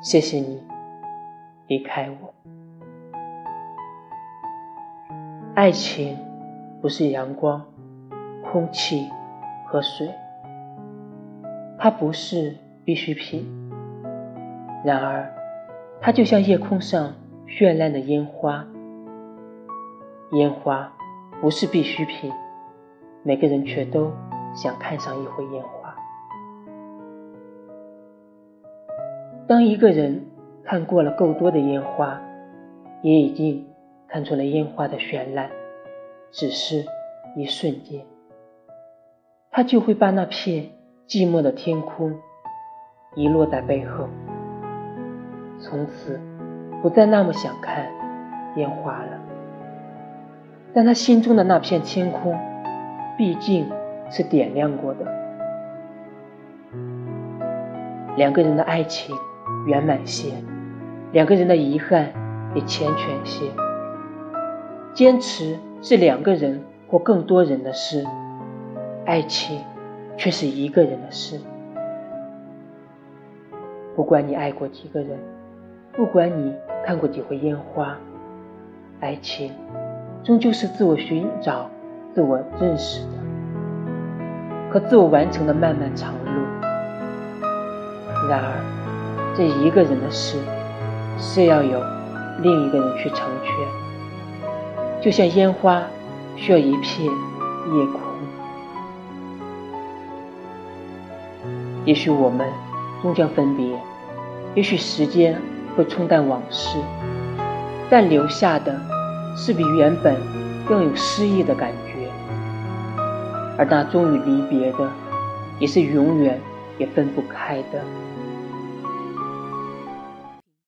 谢谢你离开我。爱情不是阳光、空气和水，它不是必需品。然而，它就像夜空上绚烂的烟花。烟花不是必需品，每个人却都想看上一回烟花。当一个人看过了够多的烟花，也已经看出了烟花的绚烂，只是一瞬间，他就会把那片寂寞的天空遗落在背后，从此不再那么想看烟花了。但他心中的那片天空，毕竟是点亮过的。两个人的爱情。圆满些，两个人的遗憾也缱绻些。坚持是两个人或更多人的事，爱情却是一个人的事。不管你爱过几个人，不管你看过几回烟花，爱情终究是自我寻找、自我认识的和自我完成的漫漫长路。然而。这一个人的事是要有另一个人去成全，就像烟花需要一片夜空。也许我们终将分别，也许时间会冲淡往事，但留下的是比原本更有诗意的感觉。而那终于离别的，也是永远也分不开的。